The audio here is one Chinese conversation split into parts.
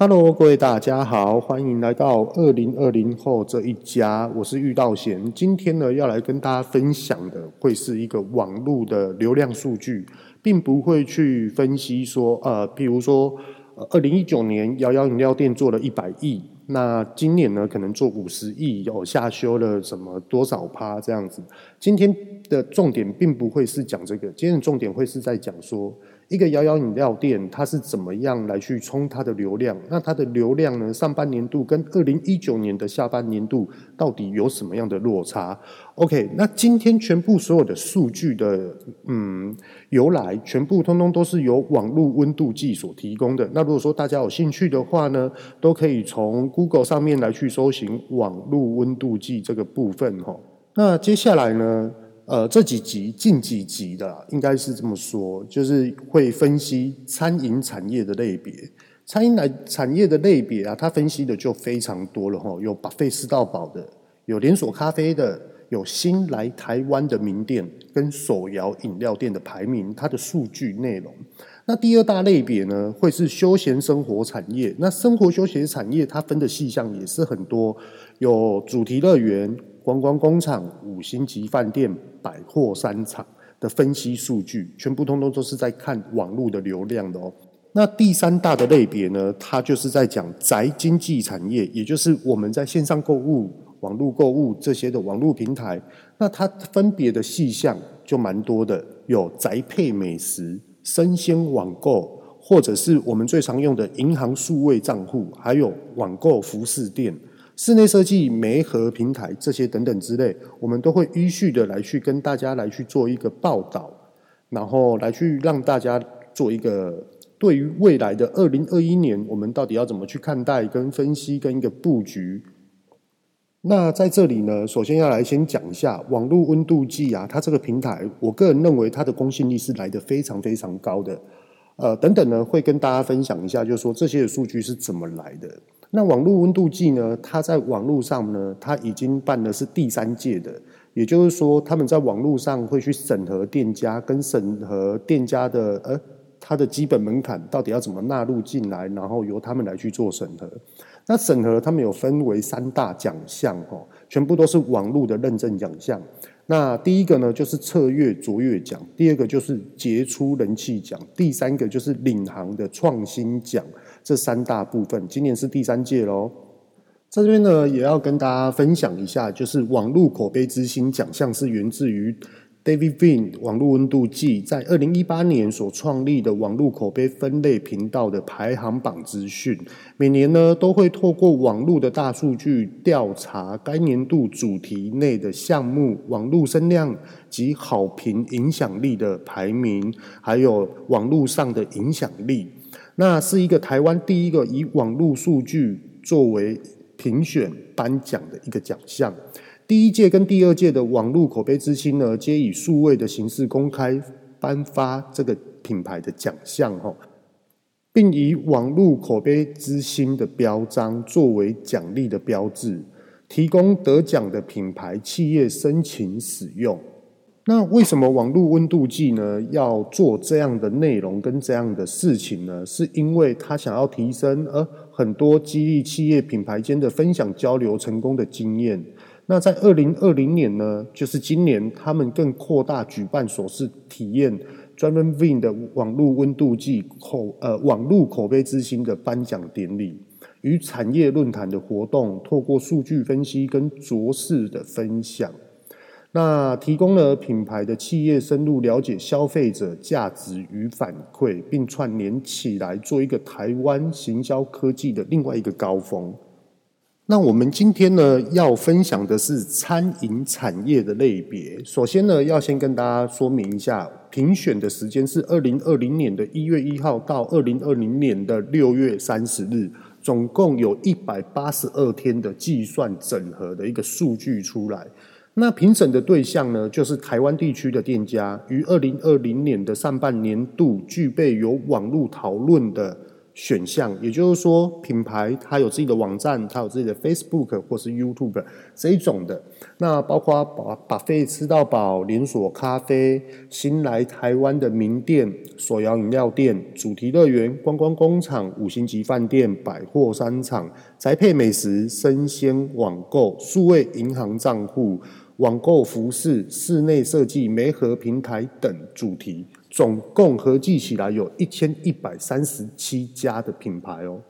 Hello，各位大家好，欢迎来到二零二零后这一家，我是玉道贤。今天呢，要来跟大家分享的会是一个网络的流量数据，并不会去分析说，呃，比如说，二零一九年摇摇饮料店做了一百亿，那今年呢可能做五十亿，有下修了什么多少趴这样子。今天的重点并不会是讲这个，今天的重点会是在讲说。一个摇摇饮料店，它是怎么样来去冲它的流量？那它的流量呢？上半年度跟二零一九年的下半年度到底有什么样的落差？OK，那今天全部所有的数据的嗯由来，全部通通都是由网络温度计所提供的。那如果说大家有兴趣的话呢，都可以从 Google 上面来去搜寻网络温度计这个部分哈。那接下来呢？呃，这几集近几集的应该是这么说，就是会分析餐饮产业的类别。餐饮来产业的类别啊，它分析的就非常多了哈。有 buffet 吃到饱的，有连锁咖啡的，有新来台湾的名店跟手摇饮料店的排名，它的数据内容。那第二大类别呢，会是休闲生活产业。那生活休闲产业它分的细项也是很多，有主题乐园。观光工厂、五星级饭店、百货商场的分析数据，全部通通都是在看网络的流量的哦。那第三大的类别呢，它就是在讲宅经济产业，也就是我们在线上购物、网络购物这些的网络平台。那它分别的细项就蛮多的，有宅配美食、生鲜网购，或者是我们最常用的银行数位账户，还有网购服饰店。室内设计、媒合平台这些等等之类，我们都会依序的来去跟大家来去做一个报道，然后来去让大家做一个对于未来的二零二一年，我们到底要怎么去看待、跟分析、跟一个布局。那在这里呢，首先要来先讲一下网络温度计啊，它这个平台，我个人认为它的公信力是来的非常非常高的。呃，等等呢，会跟大家分享一下，就是说这些的数据是怎么来的。那网络温度计呢？它在网络上呢，它已经办的是第三届的，也就是说，他们在网络上会去审核店家，跟审核店家的呃，它的基本门槛到底要怎么纳入进来，然后由他们来去做审核。那审核他们有分为三大奖项哦，全部都是网络的认证奖项。那第一个呢，就是策略卓越奖；第二个就是杰出人气奖；第三个就是领航的创新奖。这三大部分，今年是第三届喽。在这边呢，也要跟大家分享一下，就是网络口碑之星奖项是源自于 David Vin 网络温度计在二零一八年所创立的网络口碑分类频道的排行榜资讯。每年呢，都会透过网络的大数据调查该年度主题内的项目网络声量及好评影响力的排名，还有网络上的影响力。那是一个台湾第一个以网络数据作为评选颁奖的一个奖项。第一届跟第二届的网络口碑之星呢，皆以数位的形式公开颁发这个品牌的奖项哈，并以网络口碑之星的标章作为奖励的标志，提供得奖的品牌企业申请使用。那为什么网络温度计呢要做这样的内容跟这样的事情呢？是因为他想要提升而很多激励企业品牌间的分享交流成功的经验。那在二零二零年呢，就是今年，他们更扩大举办首次体验专门 Vine 的网络温度计口呃网络口碑之星的颁奖典礼与产业论坛的活动，透过数据分析跟卓识的分享。那提供了品牌的企业深入了解消费者价值与反馈，并串联起来做一个台湾行销科技的另外一个高峰。那我们今天呢要分享的是餐饮产业的类别。首先呢，要先跟大家说明一下，评选的时间是二零二零年的一月一号到二零二零年的六月三十日，总共有一百八十二天的计算整合的一个数据出来。那评审的对象呢，就是台湾地区的店家，于二零二零年的上半年度具备有网络讨论的选项，也就是说，品牌它有自己的网站，它有自己的 Facebook 或是 YouTube 这一种的。那包括把把费吃到饱、连锁咖啡、新来台湾的名店、手摇饮料店、主题乐园、观光工厂、五星级饭店、百货商场、宅配美食、生鲜网购、数位银行账户、网购服饰、室内设计、媒合平台等主题。总共合计起来有一千一百三十七家的品牌哦。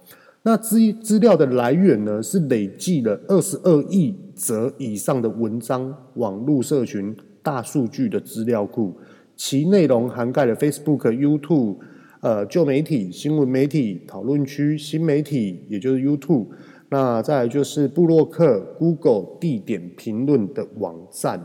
那资资料的来源呢，是累计了二十二亿则以上的文章、网络社群、大数据的资料库，其内容涵盖了 Facebook、YouTube、呃旧媒体、新闻媒体、讨论区、新媒体，也就是 YouTube。那再来就是布洛克、Google 地点评论的网站。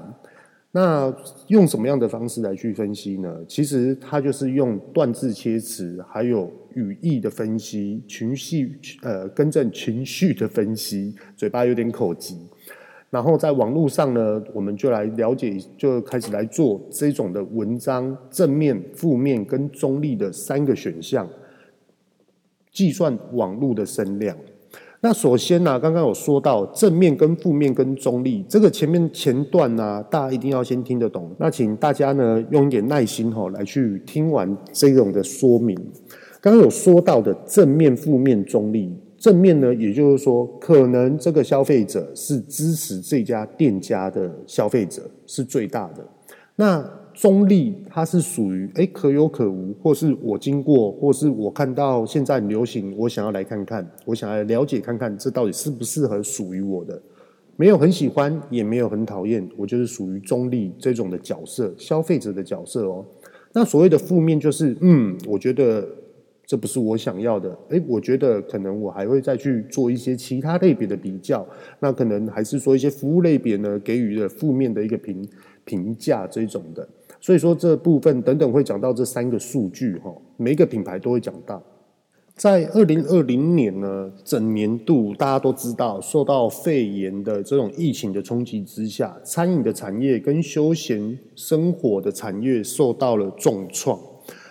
那用什么样的方式来去分析呢？其实它就是用断字切词，还有语义的分析，情绪呃更正情绪的分析，嘴巴有点口急。然后在网络上呢，我们就来了解，就开始来做这种的文章正面、负面跟中立的三个选项，计算网络的声量。那首先呢、啊，刚刚有说到正面跟负面跟中立，这个前面前段呢、大家一定要先听得懂。那请大家呢用一点耐心吼来去听完这种的说明。刚刚有说到的正面、负面、中立，正面呢，也就是说，可能这个消费者是支持这家店家的消费者是最大的。那中立，它是属于诶可有可无，或是我经过，或是我看到现在很流行，我想要来看看，我想要了解看看，这到底适不适合属于我的？没有很喜欢，也没有很讨厌，我就是属于中立这种的角色，消费者的角色哦。那所谓的负面，就是嗯，我觉得这不是我想要的，诶，我觉得可能我还会再去做一些其他类别的比较，那可能还是说一些服务类别呢，给予了负面的一个评评价这种的。所以说这部分等等会讲到这三个数据哈，每一个品牌都会讲到。在二零二零年呢，整年度大家都知道，受到肺炎的这种疫情的冲击之下，餐饮的产业跟休闲生活的产业受到了重创，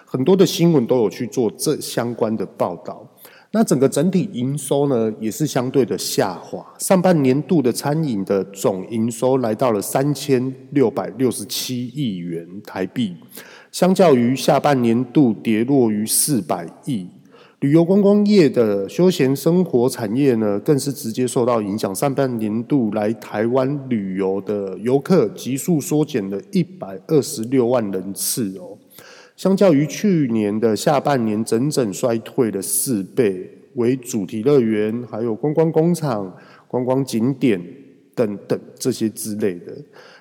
很多的新闻都有去做这相关的报道。那整个整体营收呢，也是相对的下滑。上半年度的餐饮的总营收来到了三千六百六十七亿元台币，相较于下半年度跌落于四百亿。旅游观光业的休闲生活产业呢，更是直接受到影响。上半年度来台湾旅游的游客急速缩减了一百二十六万人次哦。相较于去年的下半年，整整衰退了四倍，为主题乐园、还有观光工厂、观光景点等等这些之类的。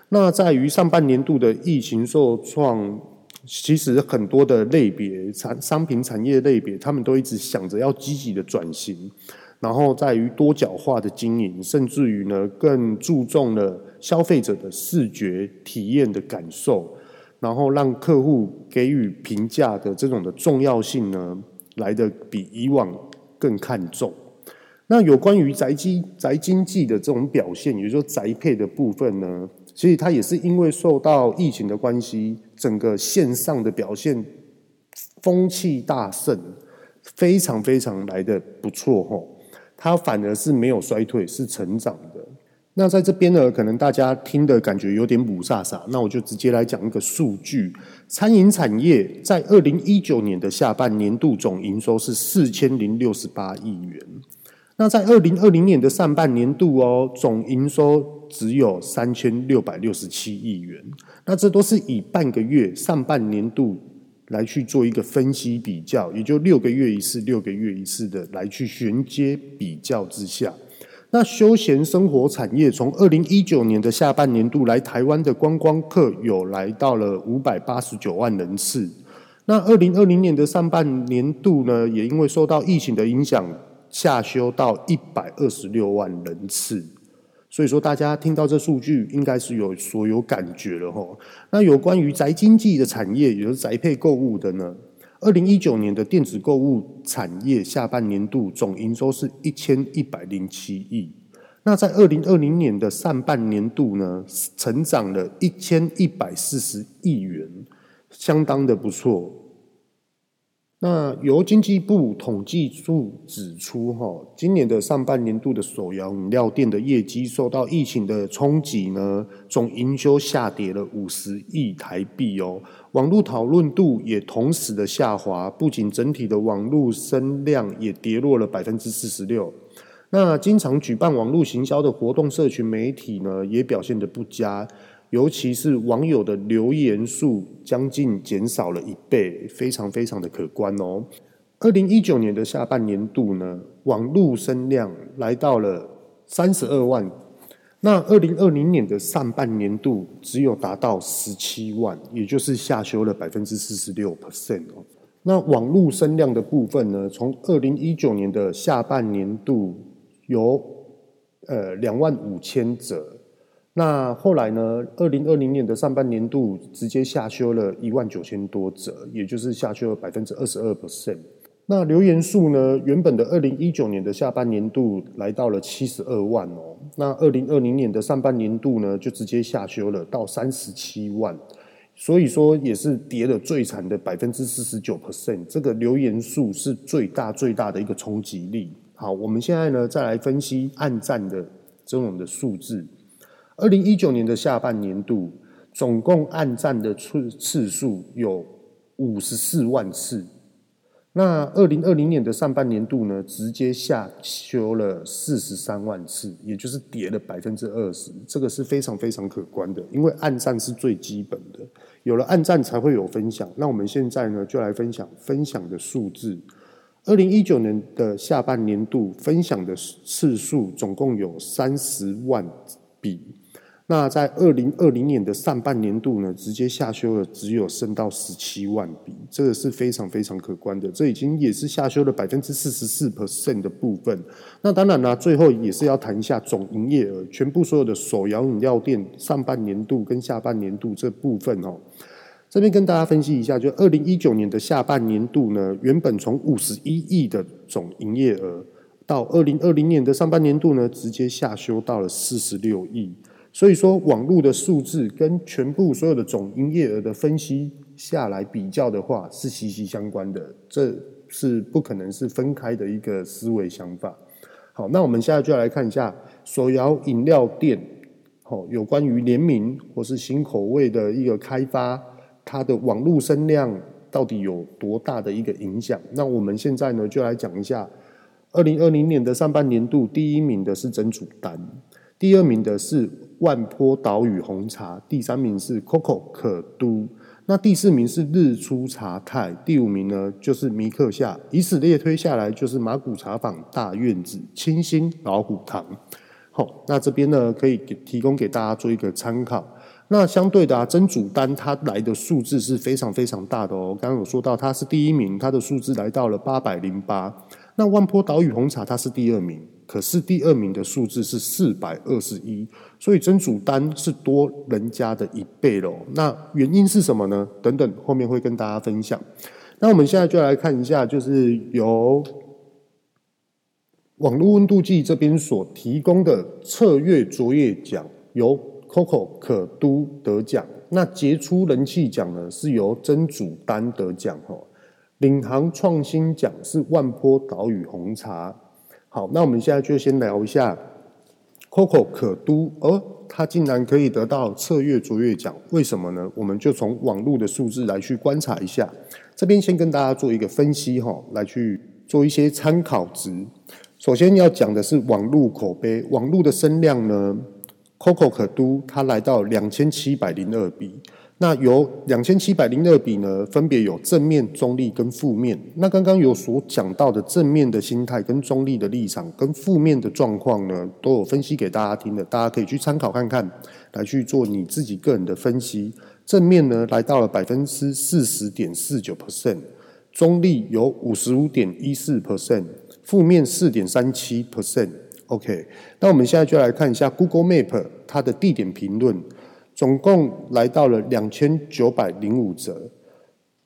那在于上半年度的疫情受创，其实很多的类别产商品产业类别，他们都一直想着要积极的转型，然后在于多角化的经营，甚至于呢更注重了消费者的视觉体验的感受。然后让客户给予评价的这种的重要性呢，来的比以往更看重。那有关于宅经宅经济的这种表现，也就是说宅配的部分呢，其实它也是因为受到疫情的关系，整个线上的表现风气大盛，非常非常来的不错吼，它反而是没有衰退，是成长的。那在这边呢，可能大家听的感觉有点雾煞煞，那我就直接来讲一个数据：餐饮产业在二零一九年的下半年度总营收是四千零六十八亿元，那在二零二零年的上半年度哦，总营收只有三千六百六十七亿元。那这都是以半个月上半年度来去做一个分析比较，也就六个月一次、六个月一次的来去衔接比较之下。那休闲生活产业从二零一九年的下半年度来台湾的观光客有来到了五百八十九万人次。那二零二零年的上半年度呢，也因为受到疫情的影响，下修到一百二十六万人次。所以说，大家听到这数据，应该是有所有感觉了吼。那有关于宅经济的产业，也就是宅配购物的呢？二零一九年的电子购物产业下半年度总营收是一千一百零七亿，那在二零二零年的上半年度呢，成长了一千一百四十亿元，相当的不错。那由经济部统计处指出，哈，今年的上半年度的手摇饮料店的业绩受到疫情的冲击呢，总营收下跌了五十亿台币哦。网络讨论度也同时的下滑，不仅整体的网络声量也跌落了百分之四十六。那经常举办网络行销的活动，社群媒体呢也表现得不佳。尤其是网友的留言数将近减少了一倍，非常非常的可观哦。二零一九年的下半年度呢，网络声量来到了三十二万，那二零二零年的上半年度只有达到十七万，也就是下修了百分之四十六 percent 哦。那网络声量的部分呢，从二零一九年的下半年度有呃两万五千则。那后来呢？二零二零年的上半年度直接下修了一万九千多则，也就是下修了百分之二十二 percent。那留言数呢？原本的二零一九年的下半年度来到了七十二万哦，那二零二零年的上半年度呢，就直接下修了到三十七万，所以说也是跌了最惨的百分之四十九 percent。这个留言数是最大最大的一个冲击力。好，我们现在呢再来分析暗战的这种的数字。二零一九年的下半年度，总共暗战的次次数有五十四万次。那二零二零年的上半年度呢，直接下修了四十三万次，也就是跌了百分之二十。这个是非常非常可观的，因为按赞是最基本的，有了按赞才会有分享。那我们现在呢，就来分享分享的数字。二零一九年的下半年度，分享的次数总共有三十万笔。那在二零二零年的上半年度呢，直接下修了，只有升到十七万笔，这个是非常非常可观的。这已经也是下修了百分之四十四 percent 的部分。那当然呢，最后也是要谈一下总营业额，全部所有的手摇饮料店上半年度跟下半年度这部分哦。这边跟大家分析一下，就二零一九年的下半年度呢，原本从五十一亿的总营业额，到二零二零年的上半年度呢，直接下修到了四十六亿。所以说，网络的数字跟全部所有的总营业额的分析下来比较的话，是息息相关的，这是不可能是分开的一个思维想法。好，那我们现在就来看一下手摇饮料店，好，有关于联名或是新口味的一个开发，它的网络声量到底有多大的一个影响？那我们现在呢，就来讲一下，二零二零年的上半年度，第一名的是珍煮丹，第二名的是。万坡岛屿红茶，第三名是 COCO 可都，那第四名是日出茶太，第五名呢就是米克夏，以此类推下来就是马古茶坊、大院子、清新、老虎堂。好，那这边呢可以给提供给大家做一个参考。那相对的啊，珍煮丹它来的数字是非常非常大的哦。刚刚有说到它是第一名，它的数字来到了八百零八。那万坡岛屿红茶它是第二名。可是第二名的数字是四百二十一，所以曾祖丹是多人家的一倍喽。那原因是什么呢？等等，后面会跟大家分享。那我们现在就来看一下，就是由网络温度计这边所提供的策略卓越奖，由 COCO 可都得奖。那杰出人气奖呢，是由曾祖丹得奖哦。领航创新奖是万坡岛屿红茶。好，那我们现在就先聊一下 COCO 可都，哦，它竟然可以得到策略卓越奖，为什么呢？我们就从网络的数字来去观察一下。这边先跟大家做一个分析哈，来去做一些参考值。首先要讲的是网络口碑，网络的声量呢，COCO 可都它来到两千七百零二笔。那有两千七百零二笔呢，分别有正面、中立跟负面。那刚刚有所讲到的正面的心态、跟中立的立场、跟负面的状况呢，都有分析给大家听的，大家可以去参考看看，来去做你自己个人的分析。正面呢，来到了百分之四十点四九 percent，中立有五十五点一四 percent，负面四点三七 percent。OK，那我们现在就来看一下 Google Map 它的地点评论。总共来到了两千九百零五折，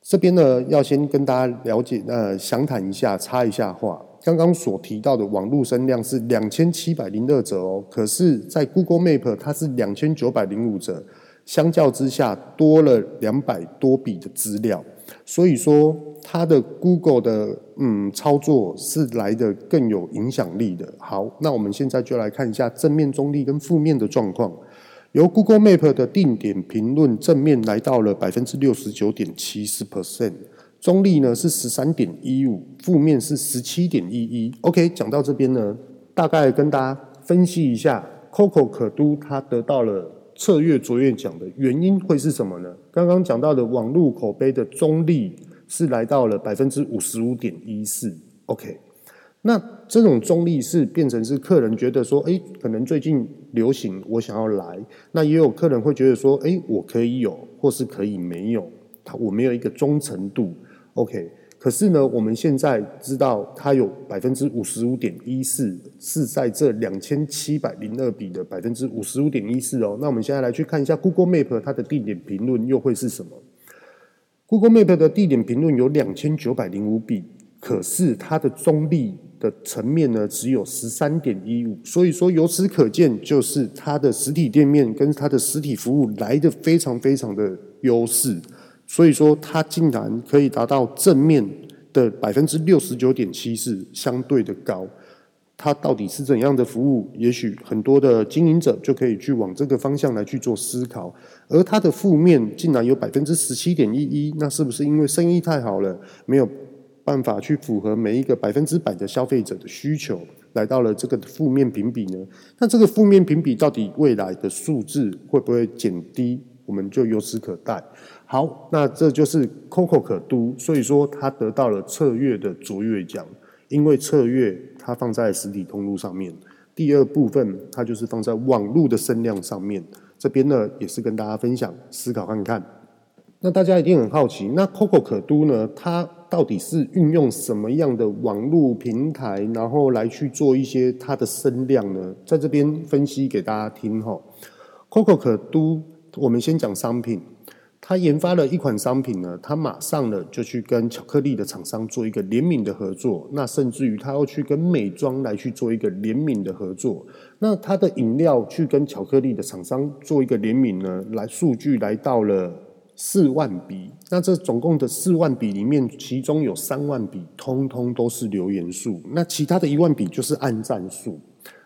这边呢要先跟大家了解，呃，详谈一下，插一下话。刚刚所提到的网络声量是两千七百零二则哦，可是，在 Google Map 它是两千九百零五则，相较之下多了两百多笔的资料。所以说它的 Google 的嗯操作是来的更有影响力的。好，那我们现在就来看一下正面、中立跟负面的状况。由 Google Map 的定点评论正面来到了百分之六十九点七四 percent，中立呢是十三点一五，负面是十七点一一。OK，讲到这边呢，大概跟大家分析一下，Coco 可都它得到了策略卓越奖的原因会是什么呢？刚刚讲到的网络口碑的中立是来到了百分之五十五点一四。OK。那这种中立是变成是客人觉得说，哎，可能最近流行，我想要来。那也有客人会觉得说，哎，我可以有，或是可以没有，他我没有一个忠诚度。OK，可是呢，我们现在知道它有百分之五十五点一四，是在这两千七百零二笔的百分之五十五点一四哦。那我们现在来去看一下 Google Map 它的地点评论又会是什么？Google Map 的地点评论有两千九百零五笔，可是它的中立。的层面呢，只有十三点一五，所以说由此可见，就是它的实体店面跟它的实体服务来得非常非常的优势，所以说它竟然可以达到正面的百分之六十九点七四，相对的高。它到底是怎样的服务？也许很多的经营者就可以去往这个方向来去做思考。而它的负面竟然有百分之十七点一一，那是不是因为生意太好了，没有？办法去符合每一个百分之百的消费者的需求，来到了这个负面评比呢？那这个负面评比到底未来的数字会不会减低？我们就由此可待。好，那这就是 Coco 可都，所以说它得到了策略的卓越奖，因为策略它放在实体通路上面，第二部分它就是放在网络的声量上面。这边呢也是跟大家分享，思考看看。那大家一定很好奇，那 Coco 可都呢？它到底是运用什么样的网络平台，然后来去做一些它的声量呢？在这边分析给大家听哈。Coco 可都，我们先讲商品，它研发了一款商品呢，它马上呢就去跟巧克力的厂商做一个联名的合作，那甚至于它要去跟美妆来去做一个联名的合作，那它的饮料去跟巧克力的厂商做一个联名呢，来数据来到了。四万笔，那这总共的四万笔里面，其中有三万笔通通都是留言数，那其他的一万笔就是按赞数。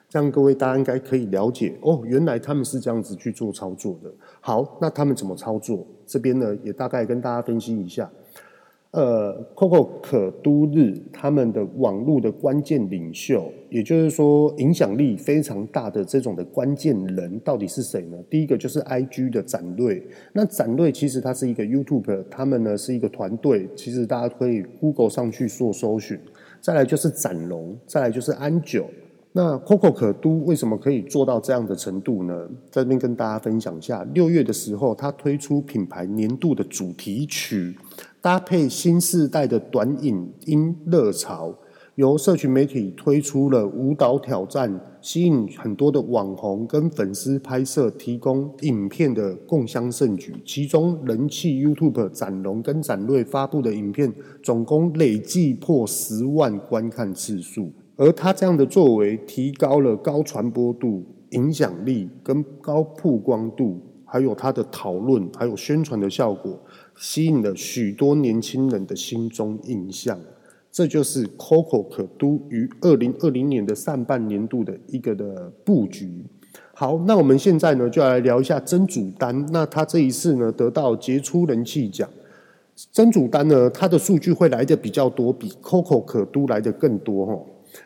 这样各位大家应该可以了解哦，原来他们是这样子去做操作的。好，那他们怎么操作？这边呢也大概跟大家分析一下。呃，Coco 可都日他们的网络的关键领袖，也就是说影响力非常大的这种的关键人，到底是谁呢？第一个就是 IG 的展瑞，那展瑞其实他是一个 YouTube，他们呢是一个团队，其实大家可以 Google 上去做搜寻。再来就是展龙，再来就是安九。那 Coco 可都为什么可以做到这样的程度呢？在这边跟大家分享一下，六月的时候，他推出品牌年度的主题曲。搭配新世代的短影音热潮，由社群媒体推出了舞蹈挑战，吸引很多的网红跟粉丝拍摄，提供影片的共襄盛举。其中人气 YouTube 展龙跟展瑞发布的影片，总共累计破十万观看次数。而他这样的作为，提高了高传播度、影响力跟高曝光度，还有他的讨论，还有宣传的效果。吸引了许多年轻人的心中印象，这就是 Coco 可都于二零二零年的上半年度的一个的布局。好，那我们现在呢就来聊一下甄主丹。那他这一次呢得到杰出人气奖，甄主丹呢他的数据会来的比较多，比 Coco 可都来的更多哈。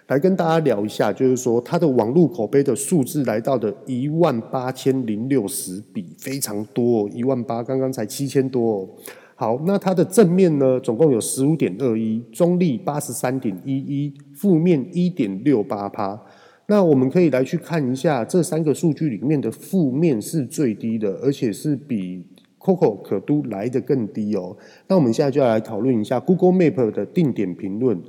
来跟大家聊一下，就是说它的网络口碑的数字来到的一万八千零六十笔，非常多，一万八，刚刚才七千多哦。好，那它的正面呢，总共有十五点二一，中立八十三点一一，负面一点六八趴。那我们可以来去看一下这三个数据里面的负面是最低的，而且是比 Coco 可都来得更低哦。那我们现在就要来讨论一下 Google Map 的定点评论。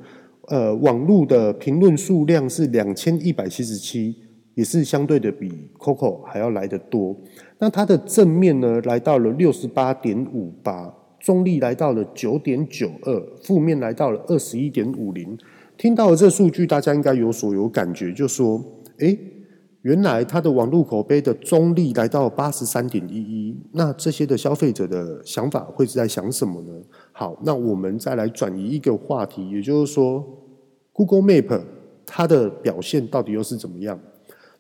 呃，网络的评论数量是两千一百七十七，也是相对的比 Coco 还要来得多。那它的正面呢，来到了六十八点五八，中立来到了九点九二，负面来到了二十一点五零。听到了这数据，大家应该有所有感觉，就说，诶，原来它的网络口碑的中立来到八十三点一一。那这些的消费者的想法会是在想什么呢？好，那我们再来转移一个话题，也就是说，Google Map 它的表现到底又是怎么样？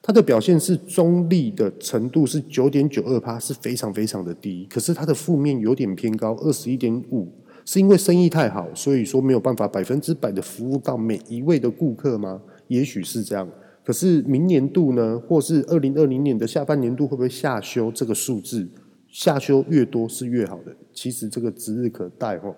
它的表现是中立的程度是九点九二趴，是非常非常的低。可是它的负面有点偏高，二十一点五，是因为生意太好，所以说没有办法百分之百的服务到每一位的顾客吗？也许是这样。可是明年度呢，或是二零二零年的下半年度会不会下修这个数字？下修越多是越好的，其实这个指日可待哦。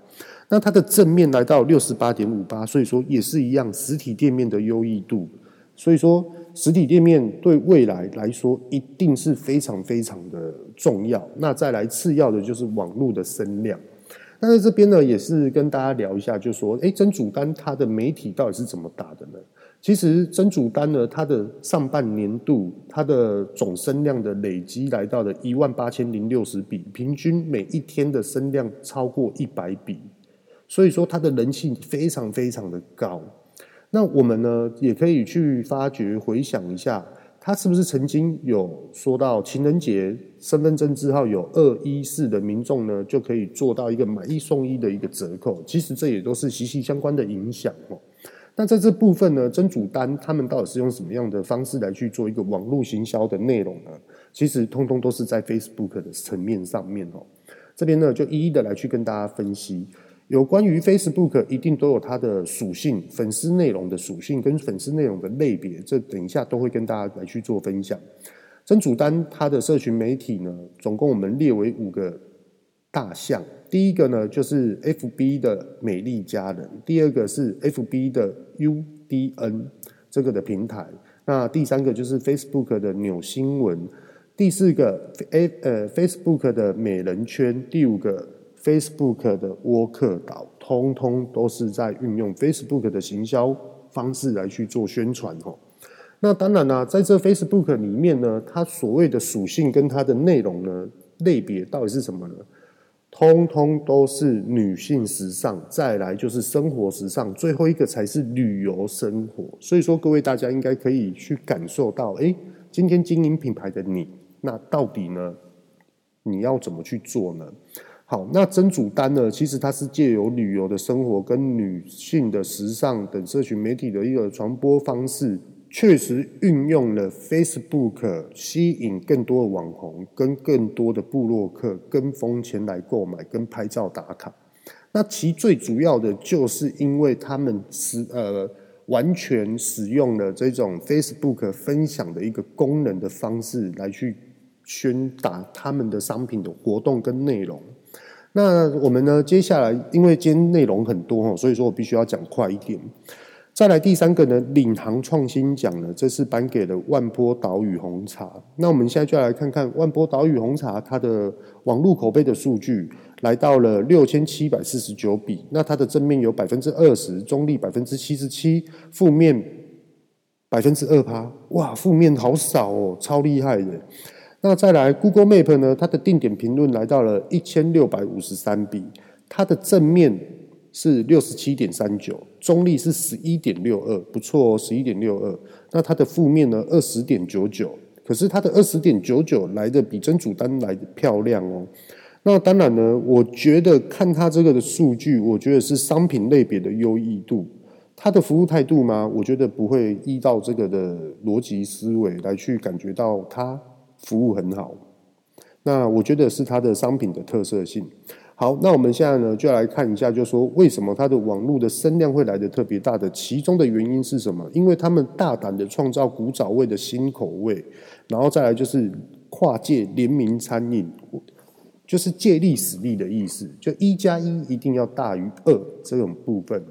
那它的正面来到六十八点五八，所以说也是一样，实体店面的优异度。所以说实体店面对未来来说一定是非常非常的重要。那再来次要的就是网络的声量。那在这边呢，也是跟大家聊一下，就说，诶，真主丹它的媒体到底是怎么打的呢？其实真主丹呢，它的上半年度它的总声量的累积来到了一万八千零六十笔，平均每一天的声量超过一百笔，所以说它的人气非常非常的高。那我们呢，也可以去发掘回想一下，他是不是曾经有说到情人节身份证字号有二一四的民众呢，就可以做到一个买一送一的一个折扣。其实这也都是息息相关的影响哦。那在这部分呢，真主丹他们到底是用什么样的方式来去做一个网络行销的内容呢？其实通通都是在 Facebook 的层面上面哦。这边呢就一一的来去跟大家分析，有关于 Facebook 一定都有它的属性，粉丝内容的属性跟粉丝内容的类别，这等一下都会跟大家来去做分享。真主丹它的社群媒体呢，总共我们列为五个大项。第一个呢，就是 FB 的美丽佳人；第二个是 FB 的 UDN 这个的平台；那第三个就是 Facebook 的纽新闻；第四个 A 呃 Facebook 的美人圈；第五个 Facebook 的沃克岛，通通都是在运用 Facebook 的行销方式来去做宣传哦。那当然呢，在这 Facebook 里面呢，它所谓的属性跟它的内容呢，类别到底是什么呢？通通都是女性时尚，再来就是生活时尚，最后一个才是旅游生活。所以说，各位大家应该可以去感受到，诶，今天经营品牌的你，那到底呢，你要怎么去做呢？好，那真主丹呢，其实它是借由旅游的生活跟女性的时尚等社群媒体的一个传播方式。确实运用了 Facebook 吸引更多的网红跟更多的部落客跟风前来购买跟拍照打卡。那其最主要的就是因为他们是呃完全使用了这种 Facebook 分享的一个功能的方式来去宣达他们的商品的活动跟内容。那我们呢，接下来因为今天内容很多，所以说我必须要讲快一点。再来第三个呢，领航创新奖呢，这是颁给了万波岛屿红茶。那我们现在就来看看万波岛屿红茶它的网络口碑的数据，来到了六千七百四十九笔。那它的正面有百分之二十，中立百分之七十七，负面百分之二趴。哇，负面好少哦，超厉害的。那再来 Google Map 呢，它的定点评论来到了一千六百五十三笔，它的正面。是六十七点三九，中立是十一点六二，不错哦，十一点六二。那它的负面呢，二十点九九，可是它的二十点九九来的比真主丹来的漂亮哦。那当然呢，我觉得看它这个的数据，我觉得是商品类别的优异度。它的服务态度吗？我觉得不会依照这个的逻辑思维来去感觉到它服务很好。那我觉得是它的商品的特色性。好，那我们现在呢，就来看一下，就是说为什么它的网络的声量会来的特别大的，其中的原因是什么？因为他们大胆的创造古早味的新口味，然后再来就是跨界联名餐饮，就是借力使力的意思，就一加一一定要大于二这种部分。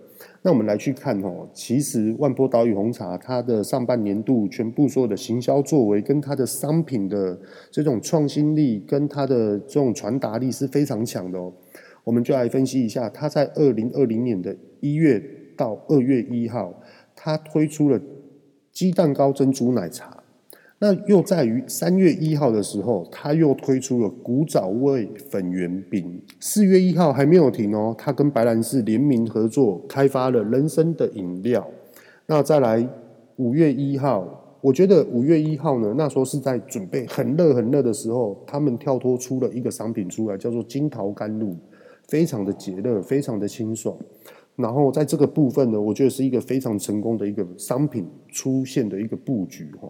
那我们来去看哦，其实万波岛屿红茶它的上半年度全部所有的行销作为，跟它的商品的这种创新力，跟它的这种传达力是非常强的哦。我们就来分析一下，它在二零二零年的一月到二月一号，它推出了鸡蛋糕珍珠奶茶。那又在于三月一号的时候，他又推出了古早味粉圆饼。四月一号还没有停哦，他跟白兰氏联名合作开发了人参的饮料。那再来五月一号，我觉得五月一号呢，那时候是在准备很热很热的时候，他们跳脱出了一个商品出来，叫做金桃甘露。非常的解热，非常的清爽。然后在这个部分呢，我觉得是一个非常成功的一个商品出现的一个布局哈。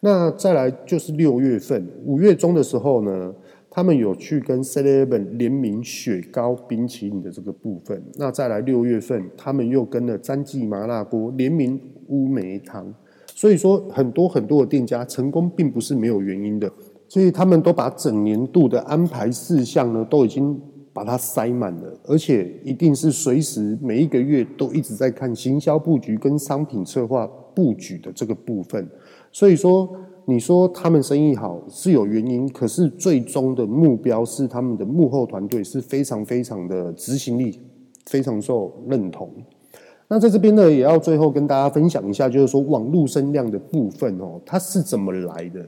那再来就是六月份，五月中的时候呢，他们有去跟 Seven 联名雪糕冰淇淋的这个部分。那再来六月份，他们又跟了詹记麻辣锅联名乌梅汤。所以说，很多很多的店家成功并不是没有原因的，所以他们都把整年度的安排事项呢，都已经。把它塞满了，而且一定是随时每一个月都一直在看行销布局跟商品策划布局的这个部分。所以说，你说他们生意好是有原因，可是最终的目标是他们的幕后团队是非常非常的执行力，非常受认同。那在这边呢，也要最后跟大家分享一下，就是说网络声量的部分哦，它是怎么来的？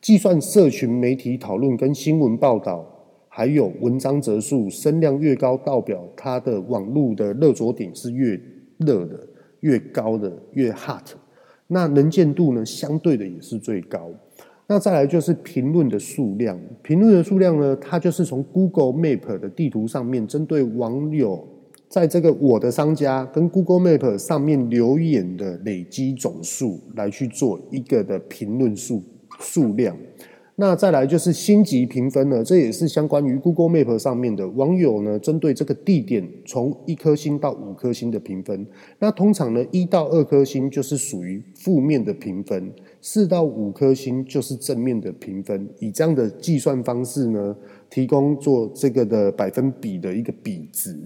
计算社群媒体讨论跟新闻报道。还有文章则数，声量越高，代表它的网络的热着点是越热的、越高的、越 hot。那能见度呢，相对的也是最高。那再来就是评论的数量，评论的数量呢，它就是从 Google Map 的地图上面，针对网友在这个我的商家跟 Google Map 上面留言的累积总数来去做一个的评论数数量。那再来就是星级评分呢，这也是相关于 Google Map 上面的网友呢，针对这个地点从一颗星到五颗星的评分。那通常呢，一到二颗星就是属于负面的评分，四到五颗星就是正面的评分。以这样的计算方式呢，提供做这个的百分比的一个比值。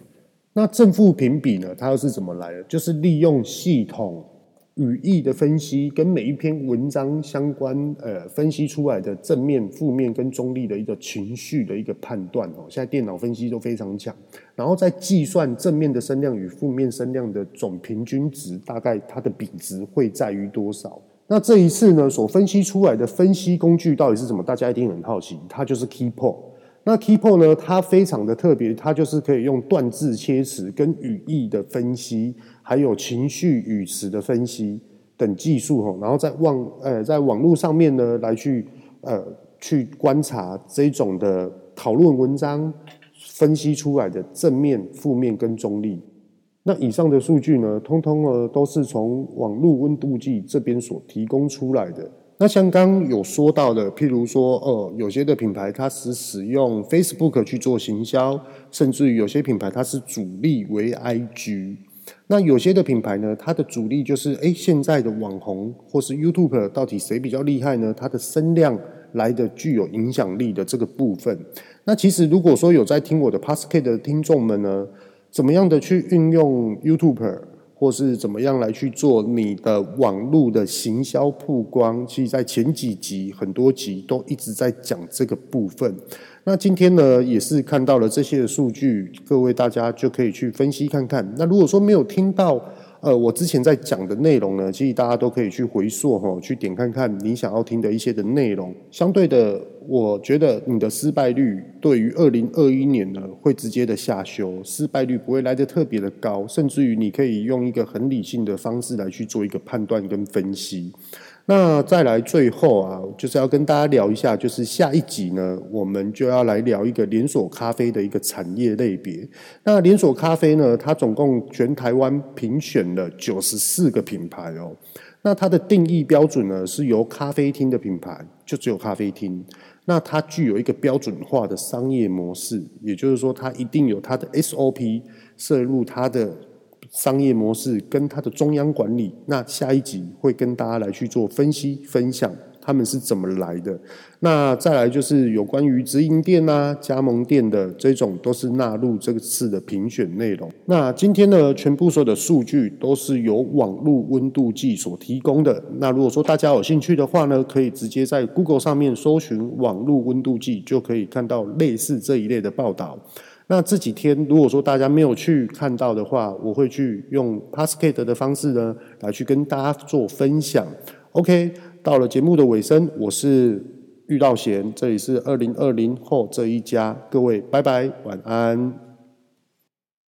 那正负评比呢，它又是怎么来的？就是利用系统。语义的分析跟每一篇文章相关，呃，分析出来的正面、负面跟中立的一个情绪的一个判断哦。现在电脑分析都非常强，然后再计算正面的声量与负面声量的总平均值，大概它的比值会在于多少？那这一次呢，所分析出来的分析工具到底是什么？大家一定很好奇，它就是 KeyPoint。那 Keybot 呢，它非常的特别，它就是可以用断字切词跟语义的分析。还有情绪语词的分析等技术哈，然后在网呃在网络上面呢来去呃去观察这种的讨论文章分析出来的正面、负面跟中立。那以上的数据呢，通通呢都是从网络温度计这边所提供出来的。那像刚有说到的，譬如说呃有些的品牌它是使用 Facebook 去做行销，甚至于有些品牌它是主力为 IG。那有些的品牌呢，它的主力就是，哎，现在的网红或是 YouTube 到底谁比较厉害呢？它的声量来的具有影响力的这个部分。那其实如果说有在听我的 p a s c a t 的听众们呢，怎么样的去运用 YouTube？或是怎么样来去做你的网络的行销曝光？其实，在前几集很多集都一直在讲这个部分。那今天呢，也是看到了这些的数据，各位大家就可以去分析看看。那如果说没有听到，呃，我之前在讲的内容呢，其实大家都可以去回溯哈，去点看看你想要听的一些的内容。相对的，我觉得你的失败率对于二零二一年呢，会直接的下修，失败率不会来得特别的高，甚至于你可以用一个很理性的方式来去做一个判断跟分析。那再来最后啊，就是要跟大家聊一下，就是下一集呢，我们就要来聊一个连锁咖啡的一个产业类别。那连锁咖啡呢，它总共全台湾评选了九十四个品牌哦。那它的定义标准呢，是由咖啡厅的品牌，就只有咖啡厅。那它具有一个标准化的商业模式，也就是说，它一定有它的 SOP 摄入它的。商业模式跟它的中央管理，那下一集会跟大家来去做分析分享，他们是怎么来的。那再来就是有关于直营店啊、加盟店的这种，都是纳入这次的评选内容。那今天呢，全部所有的数据都是由网络温度计所提供的。那如果说大家有兴趣的话呢，可以直接在 Google 上面搜寻网络温度计，就可以看到类似这一类的报道。那这几天，如果说大家没有去看到的话，我会去用 Pascal 的方式呢，来去跟大家做分享。OK，到了节目的尾声，我是玉道贤，这里是二零二零后这一家，各位拜拜，晚安。